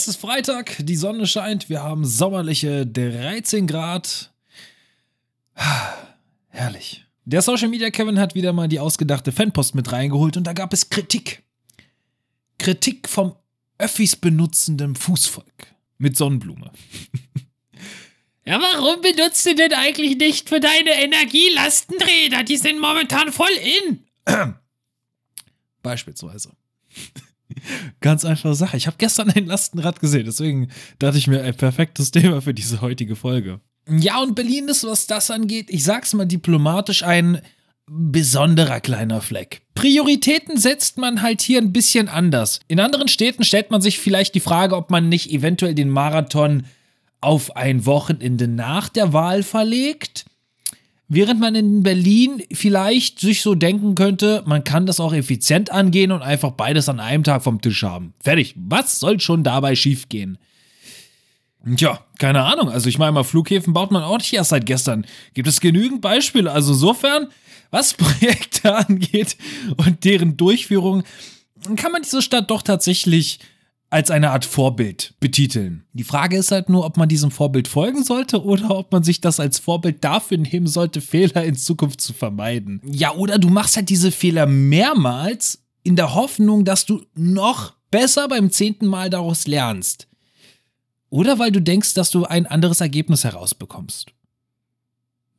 Es ist Freitag, die Sonne scheint, wir haben sommerliche 13 Grad. Herrlich. Der Social Media Kevin hat wieder mal die ausgedachte Fanpost mit reingeholt und da gab es Kritik. Kritik vom Öffis benutzenden Fußvolk mit Sonnenblume. Ja, warum benutzt du denn eigentlich nicht für deine Energielastenräder? Die sind momentan voll in. Beispielsweise. Ganz einfache Sache. Ich habe gestern ein Lastenrad gesehen, deswegen dachte ich mir, ein perfektes Thema für diese heutige Folge. Ja, und Berlin ist, was das angeht, ich sag's mal diplomatisch, ein besonderer kleiner Fleck. Prioritäten setzt man halt hier ein bisschen anders. In anderen Städten stellt man sich vielleicht die Frage, ob man nicht eventuell den Marathon auf ein Wochenende nach der Wahl verlegt. Während man in Berlin vielleicht sich so denken könnte, man kann das auch effizient angehen und einfach beides an einem Tag vom Tisch haben. Fertig. Was soll schon dabei schiefgehen? Tja, keine Ahnung. Also ich meine mal, Flughäfen baut man auch nicht erst seit gestern. Gibt es genügend Beispiele. Also insofern, was Projekte angeht und deren Durchführung, kann man diese Stadt doch tatsächlich als eine Art Vorbild betiteln. Die Frage ist halt nur, ob man diesem Vorbild folgen sollte oder ob man sich das als Vorbild dafür nehmen sollte, Fehler in Zukunft zu vermeiden. Ja, oder du machst halt diese Fehler mehrmals in der Hoffnung, dass du noch besser beim zehnten Mal daraus lernst. Oder weil du denkst, dass du ein anderes Ergebnis herausbekommst.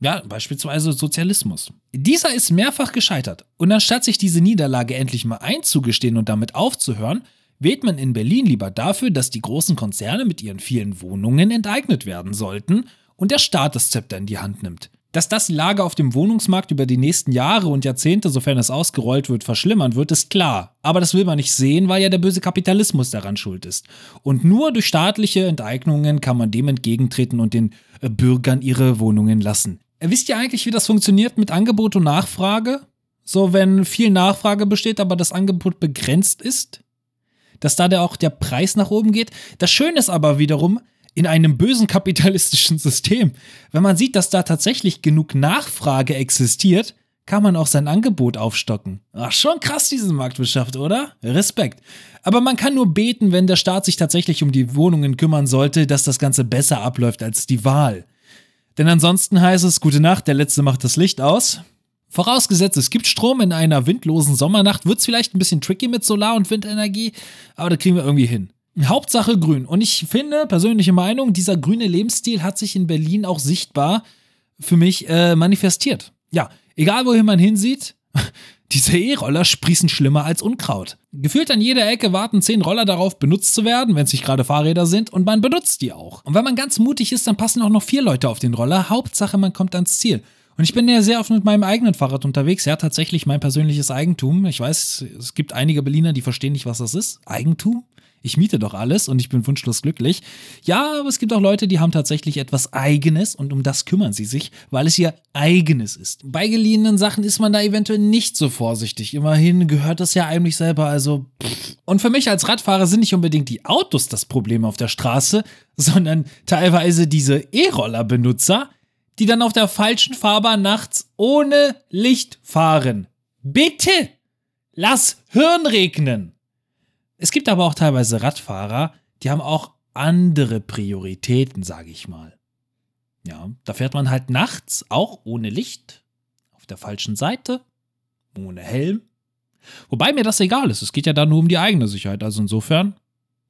Ja, beispielsweise Sozialismus. Dieser ist mehrfach gescheitert. Und anstatt sich diese Niederlage endlich mal einzugestehen und damit aufzuhören, wählt man in Berlin lieber dafür, dass die großen Konzerne mit ihren vielen Wohnungen enteignet werden sollten und der Staat das Zepter in die Hand nimmt. Dass das die Lage auf dem Wohnungsmarkt über die nächsten Jahre und Jahrzehnte, sofern es ausgerollt wird, verschlimmern wird, ist klar. Aber das will man nicht sehen, weil ja der böse Kapitalismus daran schuld ist. Und nur durch staatliche Enteignungen kann man dem entgegentreten und den äh, Bürgern ihre Wohnungen lassen. Äh, wisst ihr eigentlich, wie das funktioniert mit Angebot und Nachfrage? So, wenn viel Nachfrage besteht, aber das Angebot begrenzt ist? Dass da der auch der Preis nach oben geht. Das Schöne ist aber wiederum, in einem bösen kapitalistischen System, wenn man sieht, dass da tatsächlich genug Nachfrage existiert, kann man auch sein Angebot aufstocken. Ach, schon krass, diese Marktwirtschaft, oder? Respekt. Aber man kann nur beten, wenn der Staat sich tatsächlich um die Wohnungen kümmern sollte, dass das Ganze besser abläuft als die Wahl. Denn ansonsten heißt es, gute Nacht, der Letzte macht das Licht aus. Vorausgesetzt, es gibt Strom in einer windlosen Sommernacht, wird es vielleicht ein bisschen tricky mit Solar- und Windenergie, aber da kriegen wir irgendwie hin. Hauptsache grün. Und ich finde, persönliche Meinung, dieser grüne Lebensstil hat sich in Berlin auch sichtbar für mich äh, manifestiert. Ja, egal wohin man hinsieht, diese E-Roller sprießen schlimmer als Unkraut. Gefühlt an jeder Ecke warten zehn Roller darauf, benutzt zu werden, wenn es nicht gerade Fahrräder sind, und man benutzt die auch. Und wenn man ganz mutig ist, dann passen auch noch vier Leute auf den Roller. Hauptsache, man kommt ans Ziel. Und ich bin ja sehr oft mit meinem eigenen Fahrrad unterwegs. Ja, tatsächlich mein persönliches Eigentum. Ich weiß, es gibt einige Berliner, die verstehen nicht, was das ist. Eigentum? Ich miete doch alles und ich bin wunschlos glücklich. Ja, aber es gibt auch Leute, die haben tatsächlich etwas Eigenes und um das kümmern sie sich, weil es ihr eigenes ist. Bei geliehenen Sachen ist man da eventuell nicht so vorsichtig. Immerhin gehört das ja eigentlich selber, also. Pff. Und für mich als Radfahrer sind nicht unbedingt die Autos das Problem auf der Straße, sondern teilweise diese E-Roller-Benutzer, die dann auf der falschen Fahrbahn nachts ohne Licht fahren. Bitte! Lass Hirn regnen! Es gibt aber auch teilweise Radfahrer, die haben auch andere Prioritäten, sage ich mal. Ja, da fährt man halt nachts auch ohne Licht, auf der falschen Seite, ohne Helm. Wobei mir das egal ist, es geht ja da nur um die eigene Sicherheit, also insofern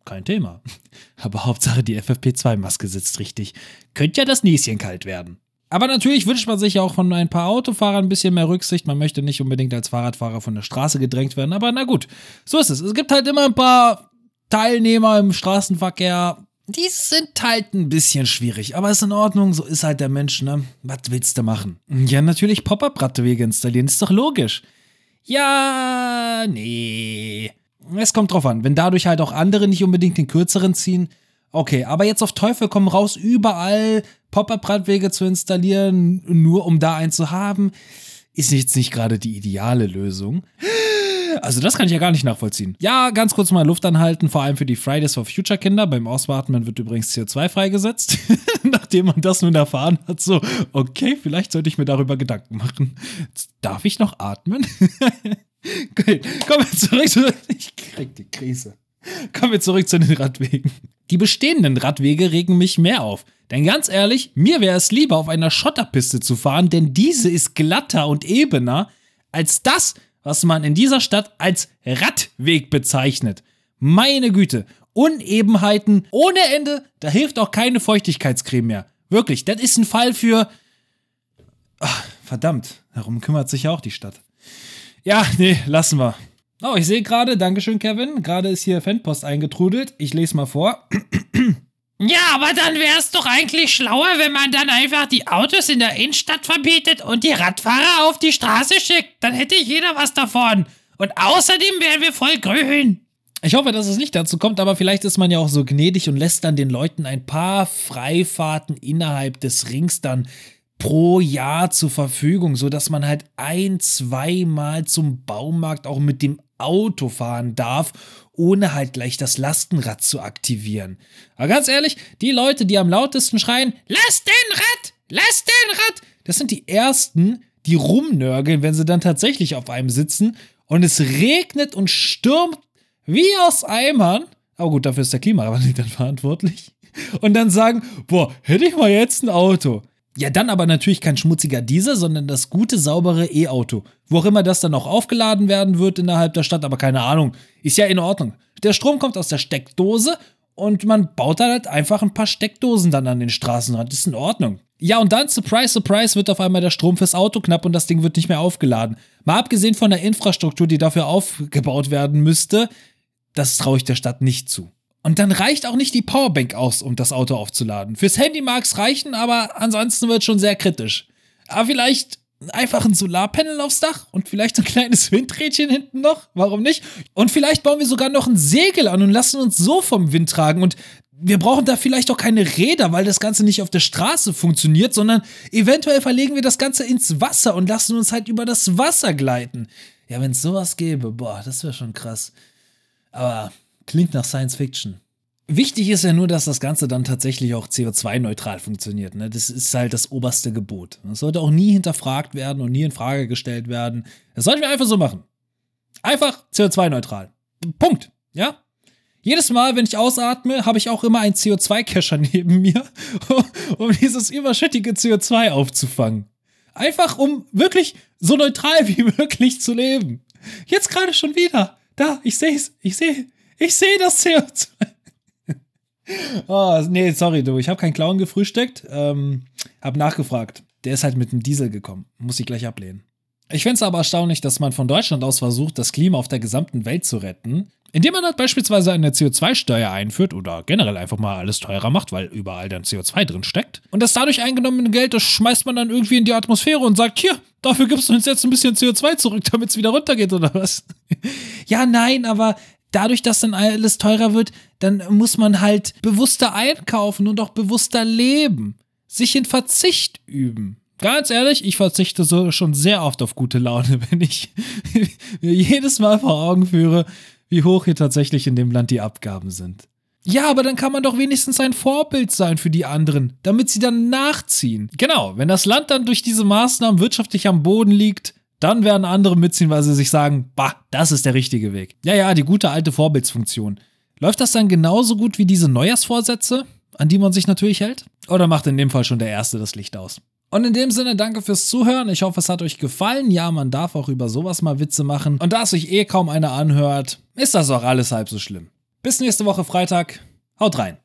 kein Thema. Aber Hauptsache die FFP2-Maske sitzt richtig. Könnte ja das Näschen kalt werden. Aber natürlich wünscht man sich auch von ein paar Autofahrern ein bisschen mehr Rücksicht. Man möchte nicht unbedingt als Fahrradfahrer von der Straße gedrängt werden. Aber na gut, so ist es. Es gibt halt immer ein paar Teilnehmer im Straßenverkehr. Die sind halt ein bisschen schwierig, aber ist in Ordnung. So ist halt der Mensch, ne? Was willst du machen? Ja, natürlich Pop-Up-Radwege installieren, ist doch logisch. Ja, nee. Es kommt drauf an. Wenn dadurch halt auch andere nicht unbedingt den kürzeren ziehen, Okay, aber jetzt auf Teufel komm raus, überall Pop-up-Radwege zu installieren, nur um da einen zu haben, ist jetzt nicht gerade die ideale Lösung. Also das kann ich ja gar nicht nachvollziehen. Ja, ganz kurz mal Luft anhalten, vor allem für die Fridays for Future Kinder. Beim Auswarten wird übrigens CO2 freigesetzt. Nachdem man das nun erfahren hat, so, okay, vielleicht sollte ich mir darüber Gedanken machen. Darf ich noch atmen? okay, kommen wir zurück zu... Ich krieg die Krise. Kommen wir zurück zu den Radwegen. Die bestehenden Radwege regen mich mehr auf. Denn ganz ehrlich, mir wäre es lieber, auf einer Schotterpiste zu fahren, denn diese ist glatter und ebener als das, was man in dieser Stadt als Radweg bezeichnet. Meine Güte, Unebenheiten ohne Ende, da hilft auch keine Feuchtigkeitscreme mehr. Wirklich, das ist ein Fall für. Ach, verdammt, darum kümmert sich ja auch die Stadt. Ja, nee, lassen wir. Oh, ich sehe gerade, Dankeschön, Kevin. Gerade ist hier Fanpost eingetrudelt. Ich lese mal vor. Ja, aber dann wäre es doch eigentlich schlauer, wenn man dann einfach die Autos in der Innenstadt verbietet und die Radfahrer auf die Straße schickt. Dann hätte jeder was davon. Und außerdem wären wir voll grün. Ich hoffe, dass es nicht dazu kommt, aber vielleicht ist man ja auch so gnädig und lässt dann den Leuten ein paar Freifahrten innerhalb des Rings dann pro Jahr zur Verfügung, sodass man halt ein, zweimal zum Baumarkt auch mit dem Auto fahren darf, ohne halt gleich das Lastenrad zu aktivieren. Aber ganz ehrlich, die Leute, die am lautesten schreien, lass den Rad, lass den Rad, das sind die ersten, die rumnörgeln, wenn sie dann tatsächlich auf einem sitzen und es regnet und stürmt wie aus Eimern. Aber gut, dafür ist der Klimawandel dann verantwortlich. Und dann sagen, boah, hätte ich mal jetzt ein Auto. Ja, dann aber natürlich kein schmutziger Diesel, sondern das gute, saubere E-Auto. Wo auch immer das dann auch aufgeladen werden wird innerhalb der Stadt, aber keine Ahnung. Ist ja in Ordnung. Der Strom kommt aus der Steckdose und man baut halt einfach ein paar Steckdosen dann an den Straßenrand. Ist in Ordnung. Ja, und dann, surprise, surprise, wird auf einmal der Strom fürs Auto knapp und das Ding wird nicht mehr aufgeladen. Mal abgesehen von der Infrastruktur, die dafür aufgebaut werden müsste, das traue ich der Stadt nicht zu. Und dann reicht auch nicht die Powerbank aus, um das Auto aufzuladen. Fürs Handy mag es reichen, aber ansonsten wird schon sehr kritisch. Aber vielleicht einfach ein Solarpanel aufs Dach und vielleicht ein kleines Windrädchen hinten noch. Warum nicht? Und vielleicht bauen wir sogar noch ein Segel an und lassen uns so vom Wind tragen. Und wir brauchen da vielleicht auch keine Räder, weil das Ganze nicht auf der Straße funktioniert, sondern eventuell verlegen wir das Ganze ins Wasser und lassen uns halt über das Wasser gleiten. Ja, wenn es sowas gäbe, boah, das wäre schon krass. Aber Klingt nach Science Fiction. Wichtig ist ja nur, dass das Ganze dann tatsächlich auch CO2-neutral funktioniert. Ne? Das ist halt das oberste Gebot. Das sollte auch nie hinterfragt werden und nie in Frage gestellt werden. Das sollten wir einfach so machen. Einfach CO2-neutral. Punkt. Ja? Jedes Mal, wenn ich ausatme, habe ich auch immer einen CO2-Cacher neben mir, um dieses überschüttige CO2 aufzufangen. Einfach um wirklich so neutral wie möglich zu leben. Jetzt gerade schon wieder. Da, ich sehe es. Ich sehe ich sehe das CO2. oh, nee, sorry, du. Ich habe keinen Clown gefrühstückt. Ähm, hab nachgefragt. Der ist halt mit dem Diesel gekommen. Muss ich gleich ablehnen. Ich finde es aber erstaunlich, dass man von Deutschland aus versucht, das Klima auf der gesamten Welt zu retten, indem man halt beispielsweise eine CO2-Steuer einführt oder generell einfach mal alles teurer macht, weil überall dann CO2 drin steckt. Und das dadurch eingenommene Geld, das schmeißt man dann irgendwie in die Atmosphäre und sagt, hier, dafür gibst du uns jetzt ein bisschen CO2 zurück, damit es wieder runtergeht oder was? ja, nein, aber dadurch, dass dann alles teurer wird, dann muss man halt bewusster einkaufen und auch bewusster leben. Sich in Verzicht üben. Ganz ehrlich, ich verzichte so schon sehr oft auf gute Laune, wenn ich mir jedes Mal vor Augen führe, wie hoch hier tatsächlich in dem Land die Abgaben sind. Ja, aber dann kann man doch wenigstens ein Vorbild sein für die anderen, damit sie dann nachziehen. Genau, wenn das Land dann durch diese Maßnahmen wirtschaftlich am Boden liegt, dann werden andere mitziehen, weil sie sich sagen, bah, das ist der richtige Weg. Ja, ja, die gute alte Vorbildsfunktion. Läuft das dann genauso gut wie diese Neujahrsvorsätze, an die man sich natürlich hält? Oder macht in dem Fall schon der Erste das Licht aus? Und in dem Sinne, danke fürs Zuhören. Ich hoffe, es hat euch gefallen. Ja, man darf auch über sowas mal Witze machen. Und da es sich eh kaum einer anhört, ist das auch alles halb so schlimm. Bis nächste Woche Freitag. Haut rein.